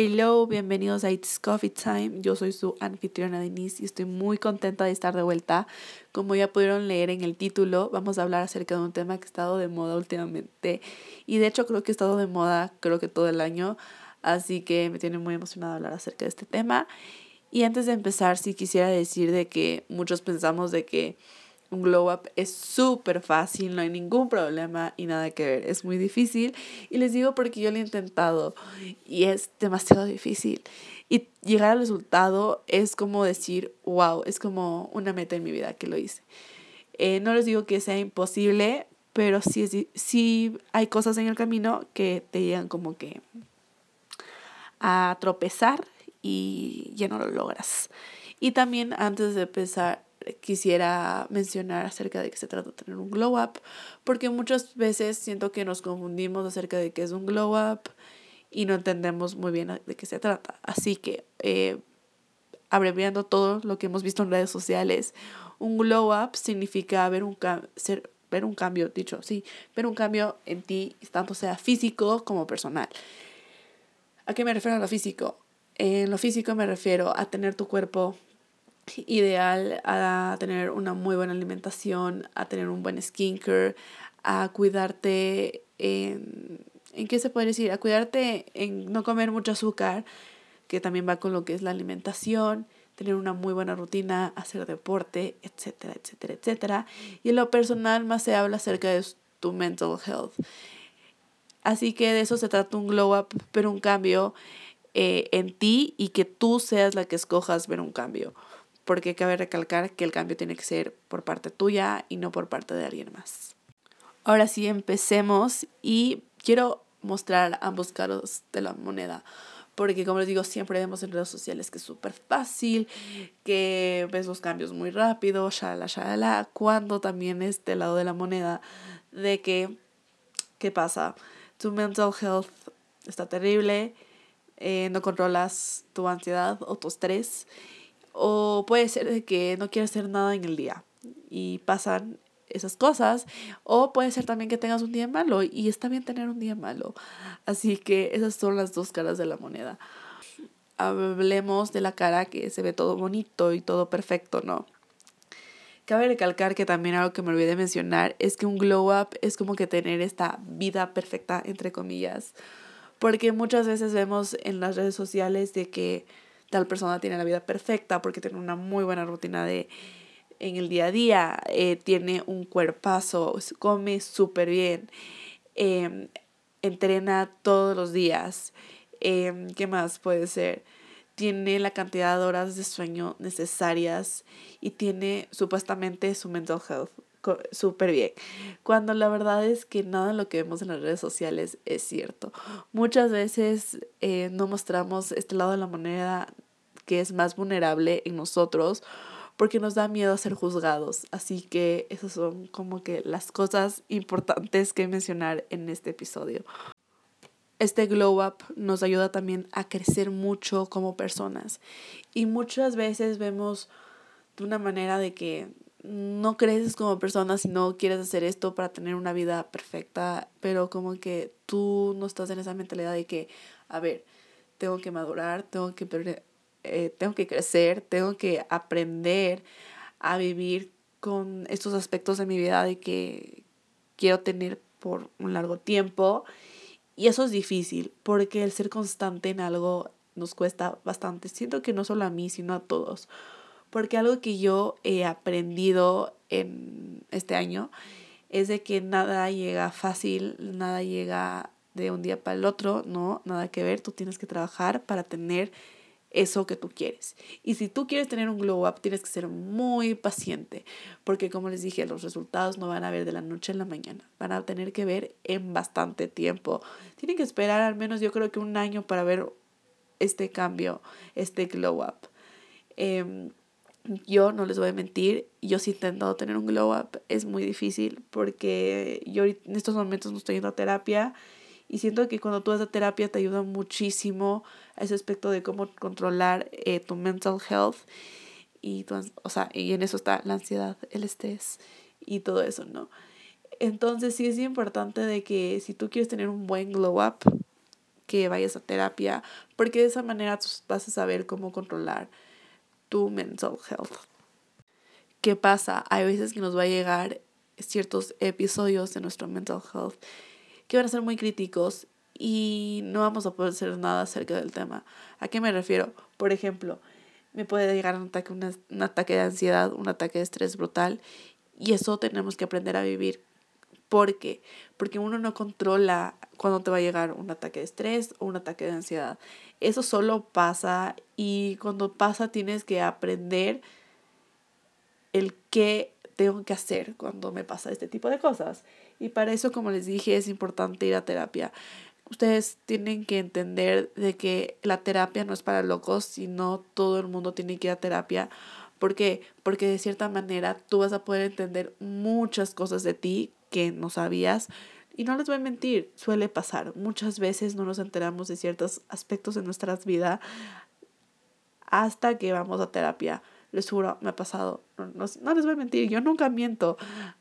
Hello, bienvenidos a It's Coffee Time. Yo soy su anfitriona Denise y estoy muy contenta de estar de vuelta. Como ya pudieron leer en el título, vamos a hablar acerca de un tema que ha estado de moda últimamente. Y de hecho creo que ha estado de moda creo que todo el año. Así que me tiene muy emocionada hablar acerca de este tema. Y antes de empezar, sí quisiera decir de que muchos pensamos de que un glow up es súper fácil, no hay ningún problema y nada que ver. Es muy difícil. Y les digo porque yo lo he intentado y es demasiado difícil. Y llegar al resultado es como decir, wow, es como una meta en mi vida que lo hice. Eh, no les digo que sea imposible, pero sí, sí hay cosas en el camino que te llegan como que a tropezar y ya no lo logras. Y también antes de empezar, quisiera mencionar acerca de que se trata de tener un glow up, porque muchas veces siento que nos confundimos acerca de qué es un glow up y no entendemos muy bien de qué se trata. Así que, eh, abreviando todo lo que hemos visto en redes sociales, un glow up significa ver un, ser, ver un cambio, dicho, sí, ver un cambio en ti, tanto sea físico como personal. ¿A qué me refiero a lo físico? En lo físico me refiero a tener tu cuerpo ideal a tener una muy buena alimentación, a tener un buen skincare, a cuidarte en, ¿en qué se puede decir? A cuidarte en no comer mucho azúcar, que también va con lo que es la alimentación, tener una muy buena rutina, hacer deporte, etcétera, etcétera, etcétera. Y en lo personal más se habla acerca de tu mental health. Así que de eso se trata un glow up, pero un cambio eh, en ti y que tú seas la que escojas ver un cambio porque cabe recalcar que el cambio tiene que ser por parte tuya y no por parte de alguien más. Ahora sí, empecemos y quiero mostrar ambos caros de la moneda. Porque como les digo, siempre vemos en redes sociales que es súper fácil, que ves los cambios muy rápido, shalala, shalala, cuando también es del lado de la moneda de que, ¿qué pasa? Tu mental health está terrible, eh, no controlas tu ansiedad o tu estrés o puede ser de que no quieras hacer nada en el día y pasan esas cosas. O puede ser también que tengas un día malo y está bien tener un día malo. Así que esas son las dos caras de la moneda. Hablemos de la cara que se ve todo bonito y todo perfecto, ¿no? Cabe recalcar que también algo que me olvidé mencionar es que un glow up es como que tener esta vida perfecta, entre comillas. Porque muchas veces vemos en las redes sociales de que tal persona tiene la vida perfecta porque tiene una muy buena rutina de en el día a día, eh, tiene un cuerpazo, come súper bien, em, entrena todos los días. Em, ¿Qué más puede ser? Tiene la cantidad de horas de sueño necesarias y tiene supuestamente su mental health súper bien. Cuando la verdad es que nada de lo que vemos en las redes sociales es cierto. Muchas veces eh, no mostramos este lado de la moneda que es más vulnerable en nosotros porque nos da miedo a ser juzgados. Así que esas son como que las cosas importantes que mencionar en este episodio. Este glow up nos ayuda también a crecer mucho como personas. Y muchas veces vemos de una manera de que no creces como persona si no quieres hacer esto para tener una vida perfecta, pero como que tú no estás en esa mentalidad de que, a ver, tengo que madurar, tengo que, eh, tengo que crecer, tengo que aprender a vivir con estos aspectos de mi vida de que quiero tener por un largo tiempo. Y eso es difícil, porque el ser constante en algo nos cuesta bastante. Siento que no solo a mí, sino a todos porque algo que yo he aprendido en este año es de que nada llega fácil, nada llega de un día para el otro, no, nada que ver, tú tienes que trabajar para tener eso que tú quieres. Y si tú quieres tener un glow up, tienes que ser muy paciente, porque como les dije, los resultados no van a ver de la noche a la mañana, van a tener que ver en bastante tiempo. Tienen que esperar al menos yo creo que un año para ver este cambio, este glow up. Eh, yo no les voy a mentir, yo sí he intentado tener un glow up, es muy difícil porque yo en estos momentos no estoy yendo a terapia y siento que cuando tú vas a terapia te ayuda muchísimo a ese aspecto de cómo controlar eh, tu mental health y, o sea, y en eso está la ansiedad, el estrés y todo eso, ¿no? Entonces sí es importante de que si tú quieres tener un buen glow up, que vayas a terapia, porque de esa manera vas a saber cómo controlar tu mental health. ¿Qué pasa? Hay veces que nos va a llegar ciertos episodios de nuestro mental health que van a ser muy críticos y no vamos a poder hacer nada acerca del tema. ¿A qué me refiero? Por ejemplo, me puede llegar un ataque, un ataque de ansiedad, un ataque de estrés brutal y eso tenemos que aprender a vivir. ¿Por qué? Porque uno no controla cuándo te va a llegar un ataque de estrés o un ataque de ansiedad. Eso solo pasa y cuando pasa tienes que aprender el qué tengo que hacer cuando me pasa este tipo de cosas. Y para eso, como les dije, es importante ir a terapia. Ustedes tienen que entender de que la terapia no es para locos, sino todo el mundo tiene que ir a terapia. ¿Por qué? Porque de cierta manera tú vas a poder entender muchas cosas de ti que no sabías. Y no les voy a mentir, suele pasar. Muchas veces no nos enteramos de ciertos aspectos de nuestras vidas hasta que vamos a terapia. Les juro, me ha pasado. No, no, les voy a mentir, yo nunca miento.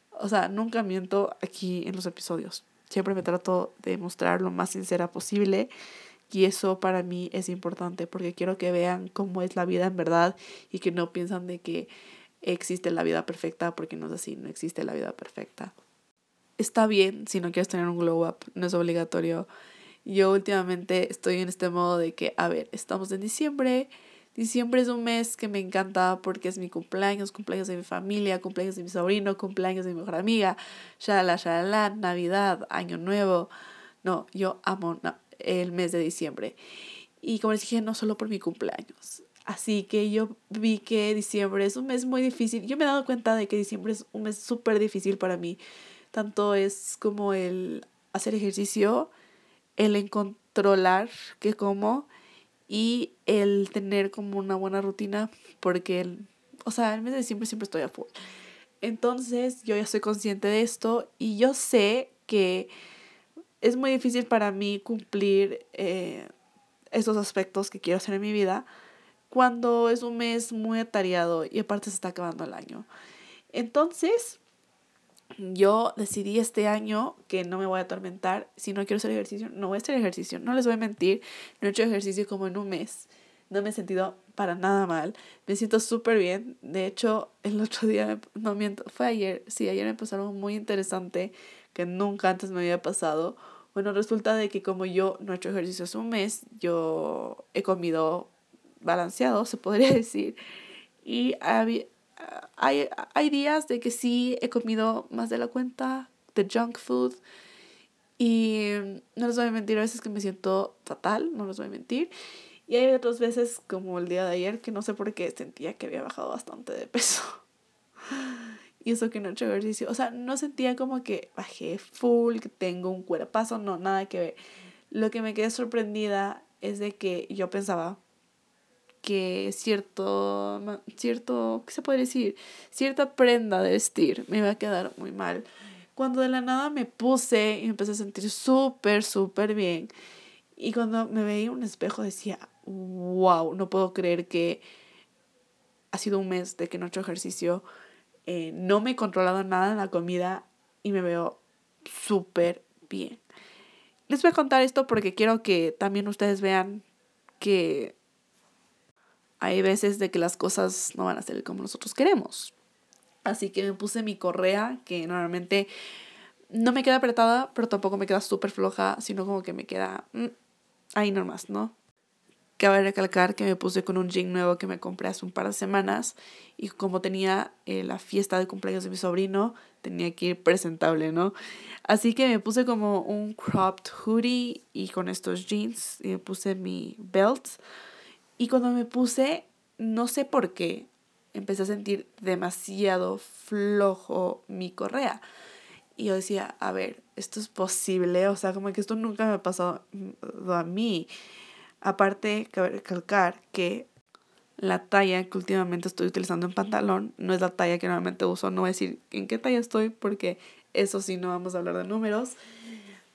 O sea, nunca miento aquí en los episodios. Siempre me trato de mostrar lo más sincera posible. Y eso para mí es importante porque quiero que vean cómo es la vida en verdad y que no piensan de que existe la vida perfecta porque no es así, no existe la vida perfecta. Está bien si no quieres tener un glow up, no es obligatorio. Yo últimamente estoy en este modo de que, a ver, estamos en diciembre, Diciembre es un mes que me encanta porque es mi cumpleaños, cumpleaños de mi familia, cumpleaños de mi sobrino, cumpleaños de mi mejor amiga, shalala, shalala, Navidad, Año Nuevo. No, yo amo el mes de diciembre. Y como les dije, no solo por mi cumpleaños. Así que yo vi que diciembre es un mes muy difícil. Yo me he dado cuenta de que diciembre es un mes súper difícil para mí. Tanto es como el hacer ejercicio, el encontrolar que como y el tener como una buena rutina porque, el, o sea, el mes de diciembre siempre estoy a full. Entonces yo ya soy consciente de esto y yo sé que es muy difícil para mí cumplir eh, esos aspectos que quiero hacer en mi vida cuando es un mes muy atareado y aparte se está acabando el año. Entonces, yo decidí este año que no me voy a atormentar. Si no quiero hacer ejercicio, no voy a hacer ejercicio. No les voy a mentir, no he hecho ejercicio como en un mes. No me he sentido para nada mal. Me siento súper bien. De hecho, el otro día, no miento, fue ayer. Sí, ayer me pasó algo muy interesante que nunca antes me había pasado. Bueno, resulta de que como yo no he hecho ejercicio hace un mes, yo he comido balanceado, se podría decir. Y había, hay, hay días de que sí he comido más de la cuenta de junk food. Y no les voy a mentir, a veces que me siento fatal, no les voy a mentir. Y hay otras veces, como el día de ayer, que no sé por qué sentía que había bajado bastante de peso. y eso que no he hecho ejercicio. O sea, no sentía como que bajé full, que tengo un cuerpazo, no, nada que ver. Lo que me quedé sorprendida es de que yo pensaba, que cierto, cierto, ¿qué se puede decir? Cierta prenda de vestir me iba a quedar muy mal. Cuando de la nada me puse y me empecé a sentir súper, súper bien. Y cuando me veía un espejo decía, wow, no puedo creer que ha sido un mes de que no he hecho ejercicio. Eh, no me he controlado nada en la comida y me veo súper bien. Les voy a contar esto porque quiero que también ustedes vean que hay veces de que las cosas no van a ser como nosotros queremos. Así que me puse mi correa, que normalmente no me queda apretada, pero tampoco me queda súper floja, sino como que me queda mm, ahí nomás, ¿no? Cabe recalcar que me puse con un jean nuevo que me compré hace un par de semanas y como tenía eh, la fiesta de cumpleaños de mi sobrino, tenía que ir presentable, ¿no? Así que me puse como un cropped hoodie y con estos jeans y me puse mi belt y cuando me puse, no sé por qué, empecé a sentir demasiado flojo mi correa. Y yo decía, a ver, esto es posible, o sea, como que esto nunca me ha pasado a mí. Aparte, cabe recalcar que la talla que últimamente estoy utilizando en pantalón no es la talla que normalmente uso. No voy a decir en qué talla estoy porque eso sí no vamos a hablar de números.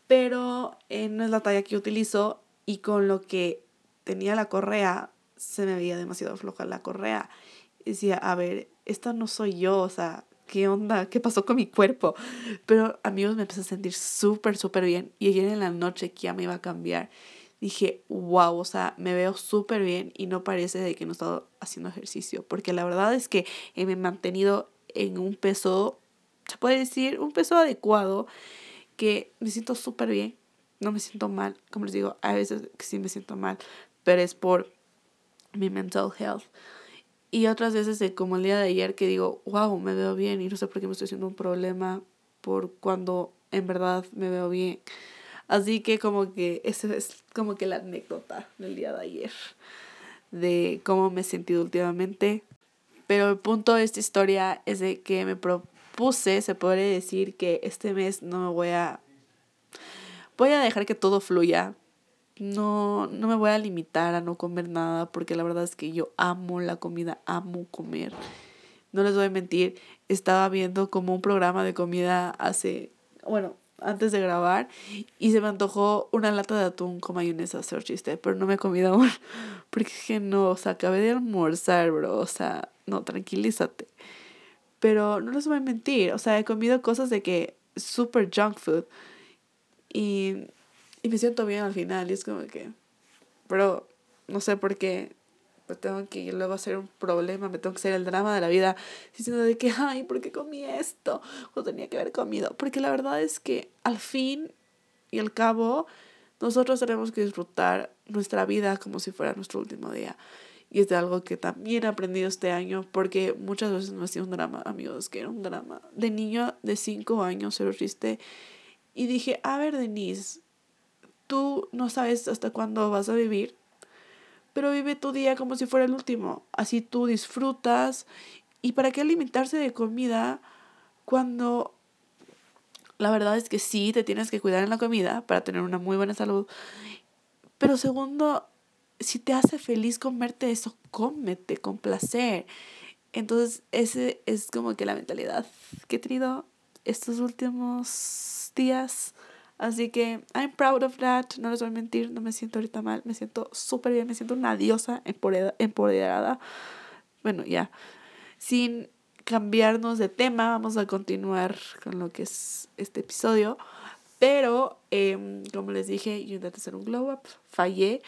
Pero eh, no es la talla que utilizo y con lo que tenía la correa, se me veía demasiado floja la correa. Y decía, a ver, esta no soy yo, o sea, ¿qué onda? ¿Qué pasó con mi cuerpo? Pero amigos, me empecé a sentir súper, súper bien. Y ayer en la noche que ya me iba a cambiar, dije, wow, o sea, me veo súper bien y no parece de que no he estado haciendo ejercicio, porque la verdad es que me he mantenido en un peso, se puede decir, un peso adecuado, que me siento súper bien, no me siento mal, como les digo, a veces sí me siento mal, pero es por mi mental health. Y otras veces, como el día de ayer, que digo, wow, me veo bien y no sé por qué me estoy haciendo un problema por cuando en verdad me veo bien. Así que como que esa es como que la anécdota del día de ayer de cómo me he sentido últimamente. Pero el punto de esta historia es de que me propuse, se podría decir que este mes no me voy a... Voy a dejar que todo fluya, no, no me voy a limitar a no comer nada porque la verdad es que yo amo la comida, amo comer. No les voy a mentir, estaba viendo como un programa de comida hace, bueno, antes de grabar y se me antojó una lata de atún con mayonesa, hacer chiste, pero no me he comido aún porque es que no, o sea, acabé de almorzar, bro, o sea, no, tranquilízate. Pero no les voy a mentir, o sea, he comido cosas de que super junk food y y me siento bien al final. Y es como que, pero no sé por qué me tengo que luego hacer un problema, me tengo que hacer el drama de la vida diciendo de que, ay, ¿por qué comí esto? O tenía que haber comido. Porque la verdad es que al fin y al cabo, nosotros tenemos que disfrutar nuestra vida como si fuera nuestro último día. Y es de algo que también he aprendido este año, porque muchas veces me ha sido un drama, amigos, que era un drama. De niño de 5 años se lo triste. Y dije, a ver, Denise, tú no sabes hasta cuándo vas a vivir, pero vive tu día como si fuera el último. Así tú disfrutas. ¿Y para qué limitarse de comida cuando la verdad es que sí, te tienes que cuidar en la comida para tener una muy buena salud? Pero segundo, si te hace feliz comerte eso, cómete con placer. Entonces, ese es como que la mentalidad que he tenido estos últimos días. Así que I'm proud of that, no les voy a mentir, no me siento ahorita mal, me siento súper bien, me siento una diosa empoderada. Bueno, ya, sin cambiarnos de tema, vamos a continuar con lo que es este episodio. Pero, em, como les dije, intenté hacer un glow up, fallé,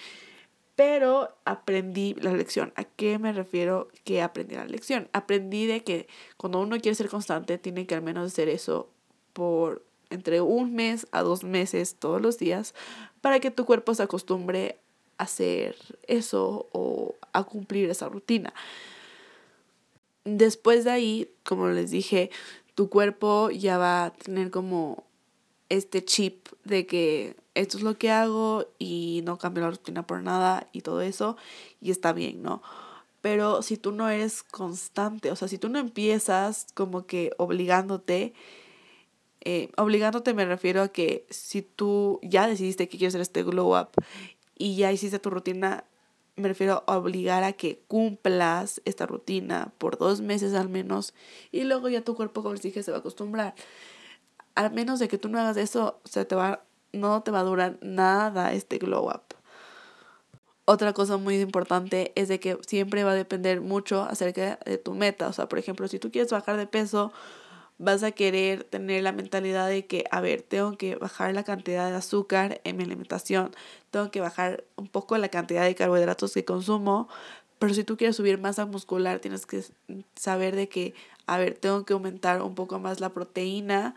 pero aprendí la lección. ¿A qué me refiero que aprendí la lección? Aprendí de que cuando uno quiere ser constante, tiene que al menos hacer eso por entre un mes a dos meses todos los días para que tu cuerpo se acostumbre a hacer eso o a cumplir esa rutina. Después de ahí, como les dije, tu cuerpo ya va a tener como este chip de que esto es lo que hago y no cambio la rutina por nada y todo eso y está bien, ¿no? Pero si tú no eres constante, o sea, si tú no empiezas como que obligándote, eh, obligándote me refiero a que si tú ya decidiste que quieres hacer este glow up y ya hiciste tu rutina, me refiero a obligar a que cumplas esta rutina por dos meses al menos y luego ya tu cuerpo, como les dije, se va a acostumbrar. Al menos de que tú no hagas eso, o te va, no te va a durar nada este glow up. Otra cosa muy importante es de que siempre va a depender mucho acerca de tu meta. O sea, por ejemplo, si tú quieres bajar de peso, vas a querer tener la mentalidad de que, a ver, tengo que bajar la cantidad de azúcar en mi alimentación, tengo que bajar un poco la cantidad de carbohidratos que consumo, pero si tú quieres subir masa muscular, tienes que saber de que, a ver, tengo que aumentar un poco más la proteína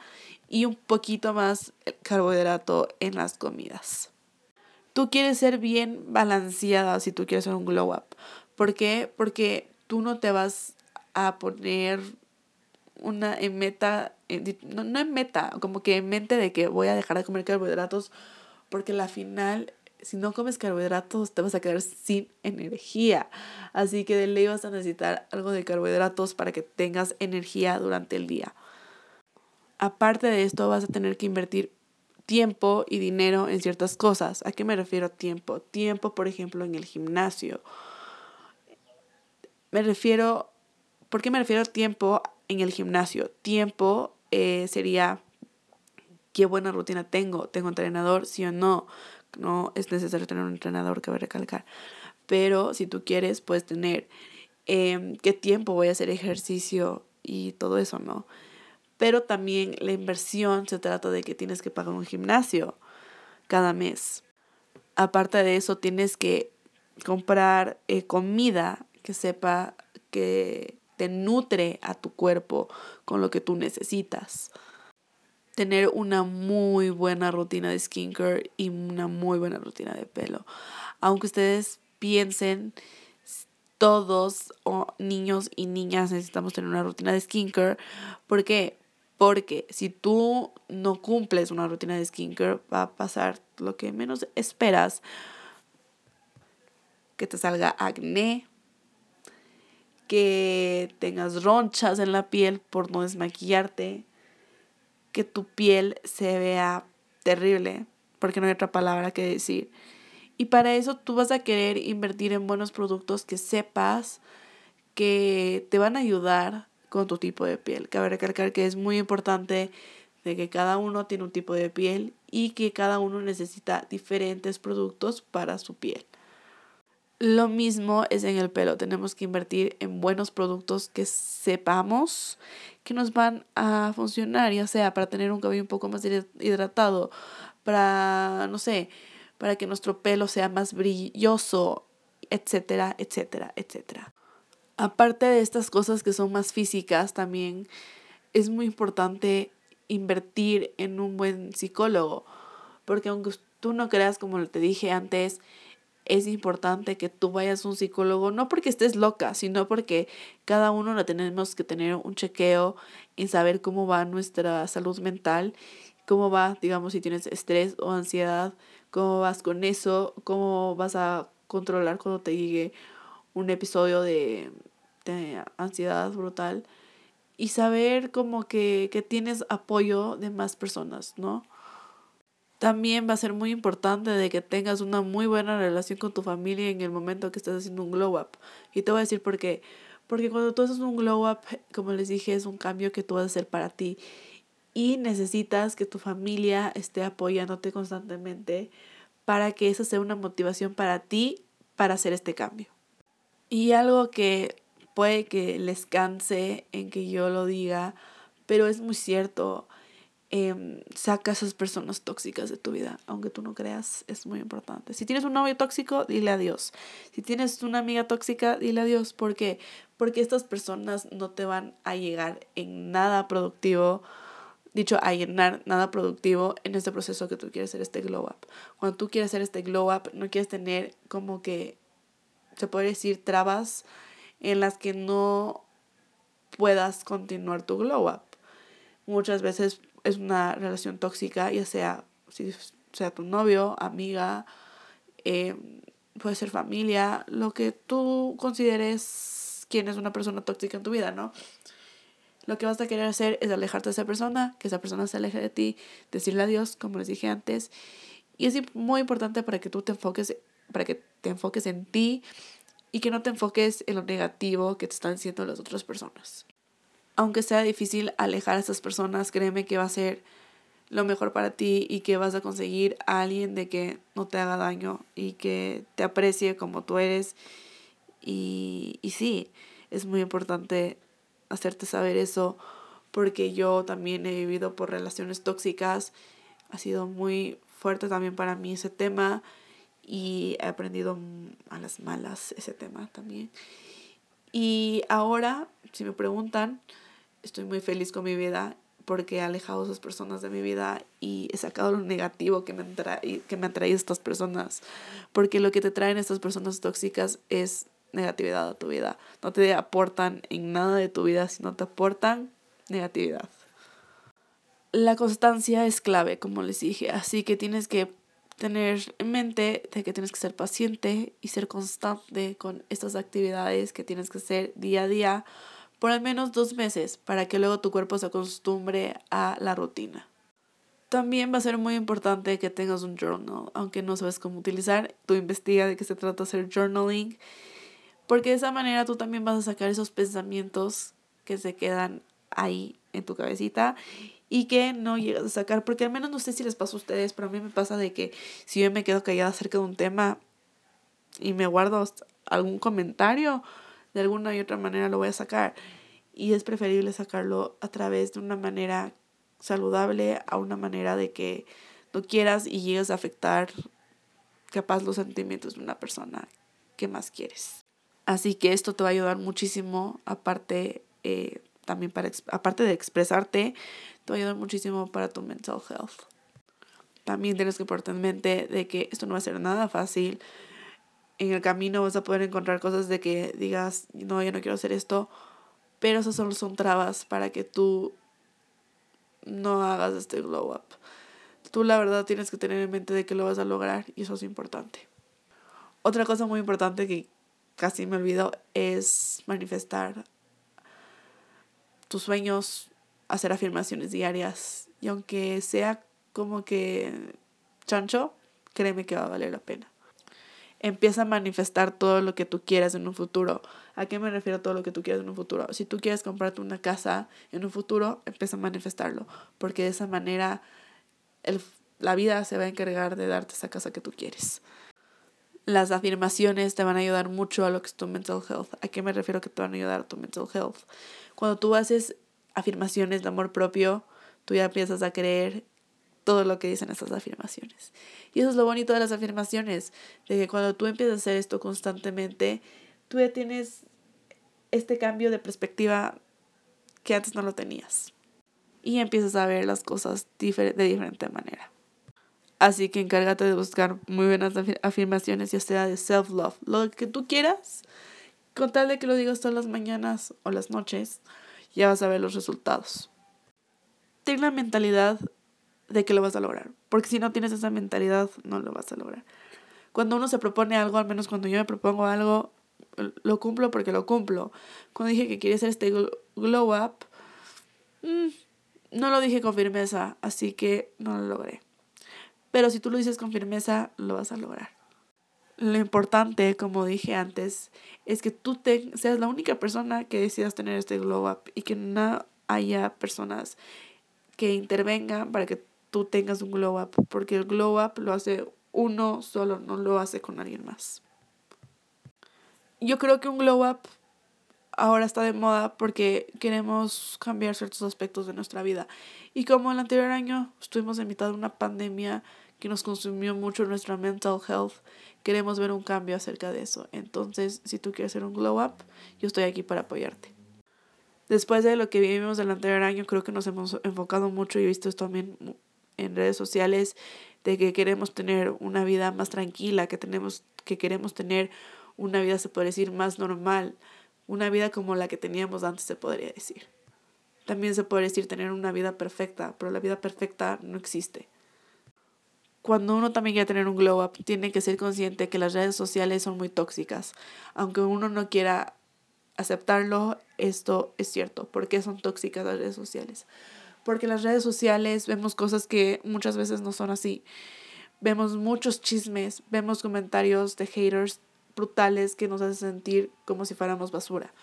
y un poquito más el carbohidrato en las comidas. Tú quieres ser bien balanceada si tú quieres hacer un glow up. ¿Por qué? Porque tú no te vas a poner una en meta, no, no en meta, como que en mente de que voy a dejar de comer carbohidratos, porque la final, si no comes carbohidratos, te vas a quedar sin energía. Así que de ley vas a necesitar algo de carbohidratos para que tengas energía durante el día. Aparte de esto, vas a tener que invertir tiempo y dinero en ciertas cosas. ¿A qué me refiero tiempo? Tiempo, por ejemplo, en el gimnasio. Me refiero, ¿por qué me refiero tiempo? En el gimnasio. Tiempo eh, sería qué buena rutina tengo. ¿Tengo entrenador? Sí o no. No es necesario tener un entrenador, que voy a recalcar. Pero si tú quieres, puedes tener em, qué tiempo voy a hacer ejercicio y todo eso, ¿no? Pero también la inversión se trata de que tienes que pagar un gimnasio cada mes. Aparte de eso, tienes que comprar eh, comida que sepa que te nutre a tu cuerpo con lo que tú necesitas. Tener una muy buena rutina de skincare y una muy buena rutina de pelo. Aunque ustedes piensen, todos o niños y niñas necesitamos tener una rutina de skincare. ¿Por qué? Porque si tú no cumples una rutina de skincare, va a pasar lo que menos esperas. Que te salga acné, que tengas ronchas en la piel por no desmaquillarte, que tu piel se vea terrible, porque no hay otra palabra que decir. Y para eso tú vas a querer invertir en buenos productos que sepas que te van a ayudar con tu tipo de piel. Cabe recalcar que es muy importante de que cada uno tiene un tipo de piel y que cada uno necesita diferentes productos para su piel. Lo mismo es en el pelo. Tenemos que invertir en buenos productos que sepamos que nos van a funcionar, ya sea para tener un cabello un poco más hidratado, para, no sé, para que nuestro pelo sea más brilloso, etcétera, etcétera, etcétera. Aparte de estas cosas que son más físicas, también es muy importante invertir en un buen psicólogo, porque aunque tú no creas, como te dije antes, es importante que tú vayas a un psicólogo, no porque estés loca, sino porque cada uno la tenemos que tener un chequeo en saber cómo va nuestra salud mental, cómo va, digamos, si tienes estrés o ansiedad, cómo vas con eso, cómo vas a controlar cuando te llegue un episodio de, de ansiedad brutal y saber como que, que tienes apoyo de más personas, ¿no? También va a ser muy importante de que tengas una muy buena relación con tu familia en el momento que estés haciendo un glow up. Y te voy a decir por qué. Porque cuando tú haces un glow up, como les dije, es un cambio que tú vas a hacer para ti. Y necesitas que tu familia esté apoyándote constantemente para que esa sea una motivación para ti para hacer este cambio. Y algo que puede que les canse en que yo lo diga, pero es muy cierto. Eh, saca a esas personas tóxicas de tu vida, aunque tú no creas, es muy importante. Si tienes un novio tóxico, dile adiós. Si tienes una amiga tóxica, dile adiós. ¿Por qué? Porque estas personas no te van a llegar en nada productivo, dicho, a llenar nada productivo en este proceso que tú quieres hacer este glow up. Cuando tú quieres hacer este glow up, no quieres tener como que, se puede decir, trabas en las que no puedas continuar tu glow up. Muchas veces es una relación tóxica, ya sea, si sea tu novio, amiga, eh, puede ser familia, lo que tú consideres quién es una persona tóxica en tu vida, ¿no? Lo que vas a querer hacer es alejarte de esa persona, que esa persona se aleje de ti, decirle adiós, como les dije antes. Y es muy importante para que tú te enfoques, para que te enfoques en ti y que no te enfoques en lo negativo que te están diciendo las otras personas. Aunque sea difícil alejar a esas personas, créeme que va a ser lo mejor para ti y que vas a conseguir a alguien de que no te haga daño y que te aprecie como tú eres. Y, y sí, es muy importante hacerte saber eso porque yo también he vivido por relaciones tóxicas. Ha sido muy fuerte también para mí ese tema y he aprendido a las malas ese tema también. Y ahora, si me preguntan, estoy muy feliz con mi vida porque he alejado a esas personas de mi vida y he sacado lo negativo que me, que me han traído estas personas. Porque lo que te traen estas personas tóxicas es negatividad a tu vida. No te aportan en nada de tu vida, sino te aportan negatividad. La constancia es clave, como les dije, así que tienes que tener en mente de que tienes que ser paciente y ser constante con estas actividades que tienes que hacer día a día por al menos dos meses para que luego tu cuerpo se acostumbre a la rutina. También va a ser muy importante que tengas un journal, aunque no sabes cómo utilizar, tú investiga de qué se trata hacer journaling, porque de esa manera tú también vas a sacar esos pensamientos que se quedan ahí en tu cabecita y que no llegas a sacar, porque al menos no sé si les pasa a ustedes, pero a mí me pasa de que si yo me quedo callada acerca de un tema y me guardo algún comentario, de alguna y otra manera lo voy a sacar. Y es preferible sacarlo a través de una manera saludable, a una manera de que no quieras y llegues a afectar capaz los sentimientos de una persona que más quieres. Así que esto te va a ayudar muchísimo, aparte, eh, también para, aparte de expresarte, te va a ayudar muchísimo para tu mental health. También tienes que ponerte en mente de que esto no va a ser nada fácil. En el camino vas a poder encontrar cosas de que digas, no, yo no quiero hacer esto, pero esas solo son trabas para que tú no hagas este glow up. Tú la verdad tienes que tener en mente de que lo vas a lograr y eso es importante. Otra cosa muy importante que casi me olvido es manifestar tus sueños, hacer afirmaciones diarias y aunque sea como que chancho, créeme que va a valer la pena. Empieza a manifestar todo lo que tú quieras en un futuro. ¿A qué me refiero todo lo que tú quieras en un futuro? Si tú quieres comprarte una casa en un futuro, empieza a manifestarlo, porque de esa manera el, la vida se va a encargar de darte esa casa que tú quieres. Las afirmaciones te van a ayudar mucho a lo que es tu mental health. ¿A qué me refiero que te van a ayudar a tu mental health? Cuando tú haces afirmaciones de amor propio, tú ya empiezas a creer todo lo que dicen estas afirmaciones. Y eso es lo bonito de las afirmaciones, de que cuando tú empiezas a hacer esto constantemente, tú ya tienes este cambio de perspectiva que antes no lo tenías. Y empiezas a ver las cosas de diferente manera. Así que encárgate de buscar muy buenas afirmaciones, ya sea de self-love, lo que tú quieras, con tal de que lo digas todas las mañanas o las noches, ya vas a ver los resultados. Ten la mentalidad de que lo vas a lograr, porque si no tienes esa mentalidad, no lo vas a lograr. Cuando uno se propone algo, al menos cuando yo me propongo algo, lo cumplo porque lo cumplo. Cuando dije que quería hacer este glow up, mm, no lo dije con firmeza, así que no lo logré. Pero si tú lo dices con firmeza, lo vas a lograr. Lo importante, como dije antes, es que tú te, seas la única persona que decidas tener este glow up y que no haya personas que intervengan para que tengas un glow up, porque el glow up lo hace uno solo, no lo hace con alguien más. Yo creo que un glow up ahora está de moda porque queremos cambiar ciertos aspectos de nuestra vida. Y como el anterior año estuvimos en mitad de una pandemia que nos consumió mucho nuestra mental health, queremos ver un cambio acerca de eso. Entonces, si tú quieres hacer un glow up, yo estoy aquí para apoyarte. Después de lo que vivimos el anterior año, creo que nos hemos enfocado mucho y he visto esto también en redes sociales de que queremos tener una vida más tranquila, que tenemos que queremos tener una vida se puede decir más normal, una vida como la que teníamos antes se podría decir. También se puede decir tener una vida perfecta, pero la vida perfecta no existe. Cuando uno también quiere tener un glow up, tiene que ser consciente que las redes sociales son muy tóxicas. Aunque uno no quiera aceptarlo, esto es cierto. ¿Por qué son tóxicas las redes sociales? Porque en las redes sociales vemos cosas que muchas veces no son así. Vemos muchos chismes, vemos comentarios de haters brutales que nos hacen sentir como si fuéramos basura.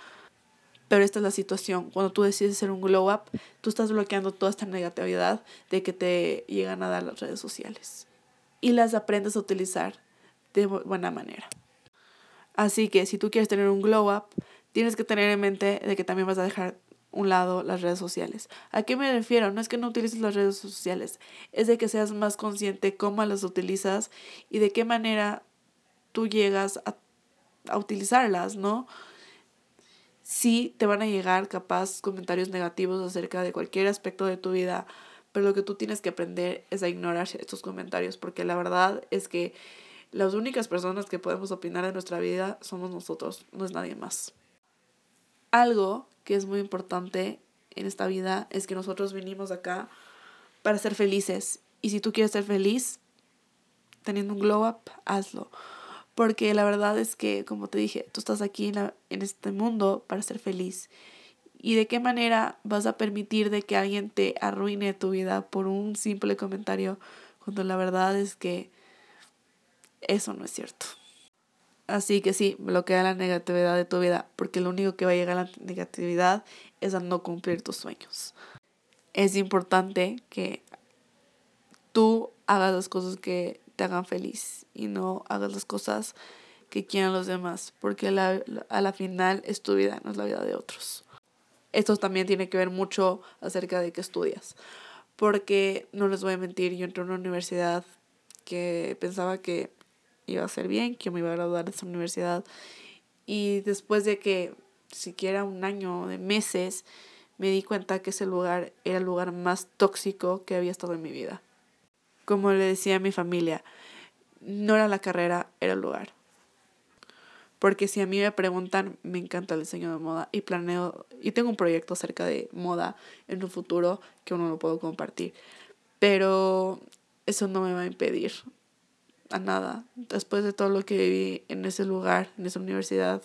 Pero esta es la situación. Cuando tú decides hacer un glow up, tú estás bloqueando toda esta negatividad de que te llegan a dar las redes sociales. Y las aprendes a utilizar de buena manera. Así que si tú quieres tener un glow up, tienes que tener en mente de que también vas a dejar un lado las redes sociales. ¿A qué me refiero? No es que no utilices las redes sociales, es de que seas más consciente cómo las utilizas y de qué manera tú llegas a a utilizarlas, ¿no? Sí te van a llegar capaz comentarios negativos acerca de cualquier aspecto de tu vida, pero lo que tú tienes que aprender es a ignorar estos comentarios, porque la verdad es que las únicas personas que podemos opinar de nuestra vida somos nosotros, no es nadie más. Algo que es muy importante en esta vida es que nosotros venimos acá para ser felices. Y si tú quieres ser feliz, teniendo un glow up, hazlo. Porque la verdad es que, como te dije, tú estás aquí en, en este mundo para ser feliz. ¿Y de qué manera vas a permitir de que alguien te arruine tu vida por un simple comentario cuando la verdad es que eso no es cierto? Así que sí, bloquea la negatividad de tu vida, porque lo único que va a llegar a la negatividad es a no cumplir tus sueños. Es importante que tú hagas las cosas que te hagan feliz y no hagas las cosas que quieran los demás, porque la, a la final es tu vida, no es la vida de otros. Esto también tiene que ver mucho acerca de qué estudias, porque no les voy a mentir, yo entré a una universidad que pensaba que iba a ser bien, que me iba a graduar de esa universidad. Y después de que siquiera un año de meses, me di cuenta que ese lugar era el lugar más tóxico que había estado en mi vida. Como le decía a mi familia, no era la carrera, era el lugar. Porque si a mí me preguntan, me encanta el diseño de moda y planeo, y tengo un proyecto acerca de moda en un futuro que uno lo puedo compartir. Pero eso no me va a impedir a nada. Después de todo lo que viví en ese lugar, en esa universidad,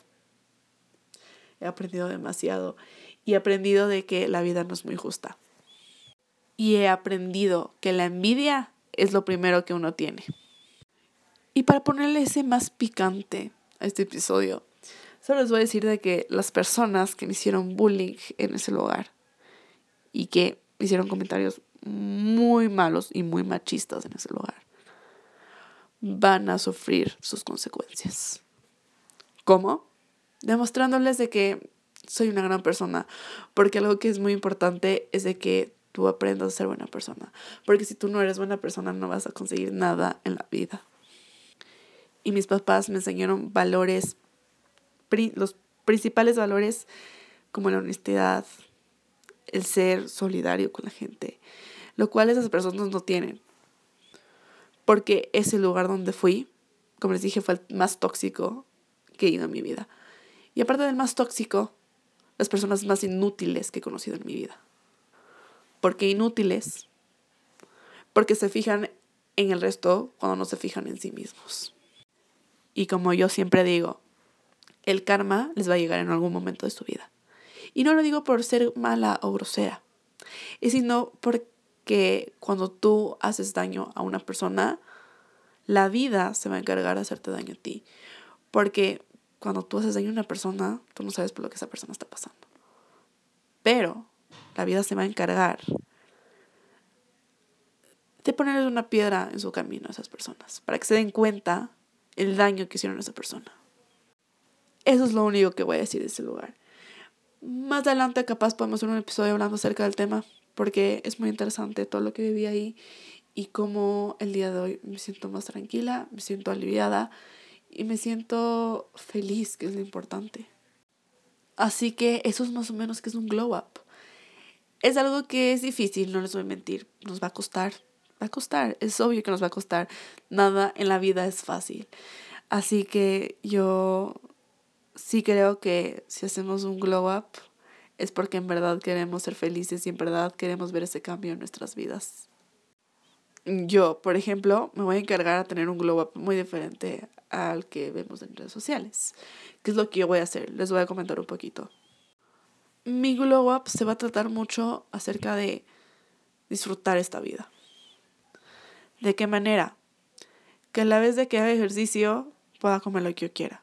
he aprendido demasiado y he aprendido de que la vida no es muy justa. Y he aprendido que la envidia es lo primero que uno tiene. Y para ponerle ese más picante a este episodio, solo les voy a decir de que las personas que me hicieron bullying en ese lugar y que hicieron comentarios muy malos y muy machistas en ese lugar van a sufrir sus consecuencias. ¿Cómo? Demostrándoles de que soy una gran persona, porque algo que es muy importante es de que tú aprendas a ser buena persona, porque si tú no eres buena persona no vas a conseguir nada en la vida. Y mis papás me enseñaron valores, los principales valores como la honestidad, el ser solidario con la gente, lo cual esas personas no tienen porque ese lugar donde fui, como les dije, fue el más tóxico que he ido en mi vida. Y aparte del más tóxico, las personas más inútiles que he conocido en mi vida. ¿Por qué inútiles? Porque se fijan en el resto cuando no se fijan en sí mismos. Y como yo siempre digo, el karma les va a llegar en algún momento de su vida. Y no lo digo por ser mala o grosera, sino porque que cuando tú haces daño a una persona, la vida se va a encargar de hacerte daño a ti. Porque cuando tú haces daño a una persona, tú no sabes por lo que esa persona está pasando. Pero la vida se va a encargar de ponerles una piedra en su camino a esas personas, para que se den cuenta el daño que hicieron a esa persona. Eso es lo único que voy a decir de ese lugar. Más adelante capaz podemos hacer un episodio hablando acerca del tema porque es muy interesante todo lo que viví ahí y cómo el día de hoy me siento más tranquila, me siento aliviada y me siento feliz, que es lo importante. Así que eso es más o menos que es un glow up. Es algo que es difícil, no les voy a mentir, nos va a costar, va a costar, es obvio que nos va a costar, nada en la vida es fácil. Así que yo sí creo que si hacemos un glow up, es porque en verdad queremos ser felices y en verdad queremos ver ese cambio en nuestras vidas. Yo, por ejemplo, me voy a encargar a tener un glow up muy diferente al que vemos en redes sociales. ¿Qué es lo que yo voy a hacer? Les voy a comentar un poquito. Mi glow up se va a tratar mucho acerca de disfrutar esta vida. ¿De qué manera? Que a la vez de que haga ejercicio pueda comer lo que yo quiera.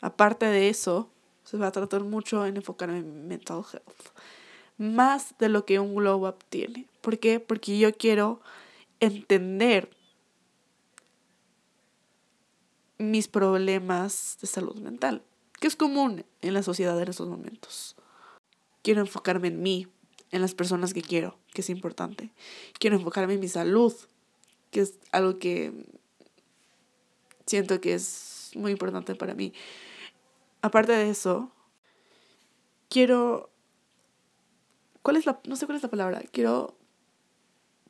Aparte de eso, se va a tratar mucho en enfocarme en mental health. Más de lo que un glow up tiene. ¿Por qué? Porque yo quiero entender mis problemas de salud mental, que es común en la sociedad en estos momentos. Quiero enfocarme en mí, en las personas que quiero, que es importante. Quiero enfocarme en mi salud, que es algo que siento que es muy importante para mí. Aparte de eso, quiero... ¿Cuál es la... No sé cuál es la palabra. Quiero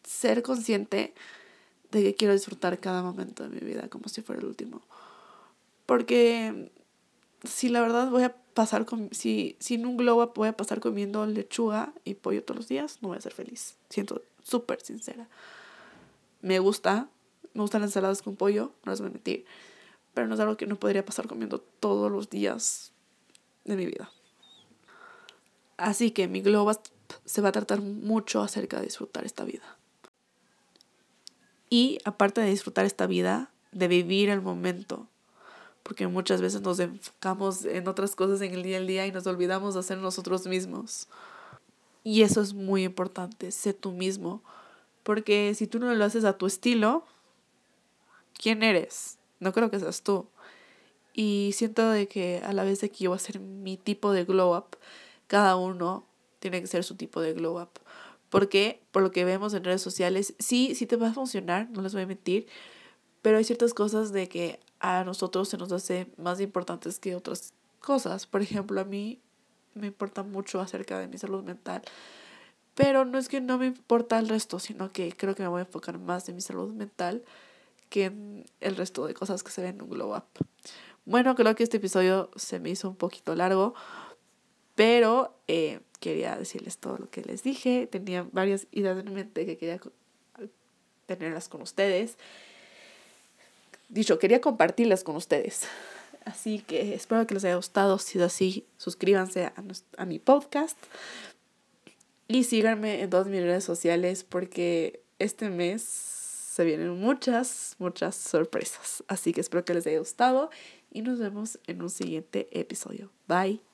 ser consciente de que quiero disfrutar cada momento de mi vida como si fuera el último. Porque si la verdad voy a pasar con... Si, si en un glow up voy a pasar comiendo lechuga y pollo todos los días, no voy a ser feliz. Siento súper sincera. Me gusta. Me gustan las ensaladas con pollo, no les voy a mentir pero no es algo que no podría pasar comiendo todos los días de mi vida. Así que mi globo se va a tratar mucho acerca de disfrutar esta vida. Y aparte de disfrutar esta vida, de vivir el momento, porque muchas veces nos enfocamos en otras cosas en el día a día y nos olvidamos de ser nosotros mismos. Y eso es muy importante, sé tú mismo, porque si tú no lo haces a tu estilo, ¿quién eres? No creo que seas tú. Y siento de que a la vez de que yo voy a ser mi tipo de glow up, cada uno tiene que ser su tipo de glow up. Porque por lo que vemos en redes sociales, sí, sí te va a funcionar, no les voy a mentir, pero hay ciertas cosas de que a nosotros se nos hace más importantes que otras cosas. Por ejemplo, a mí me importa mucho acerca de mi salud mental, pero no es que no me importa el resto, sino que creo que me voy a enfocar más en mi salud mental que el resto de cosas que se ven en un glow up. Bueno, creo que este episodio se me hizo un poquito largo, pero eh, quería decirles todo lo que les dije. Tenía varias ideas en mente que quería tenerlas con ustedes. Dicho, quería compartirlas con ustedes. Así que espero que les haya gustado. Si es así, suscríbanse a, a mi podcast. Y síganme en todas mis redes sociales porque este mes se vienen muchas, muchas sorpresas. Así que espero que les haya gustado y nos vemos en un siguiente episodio. Bye.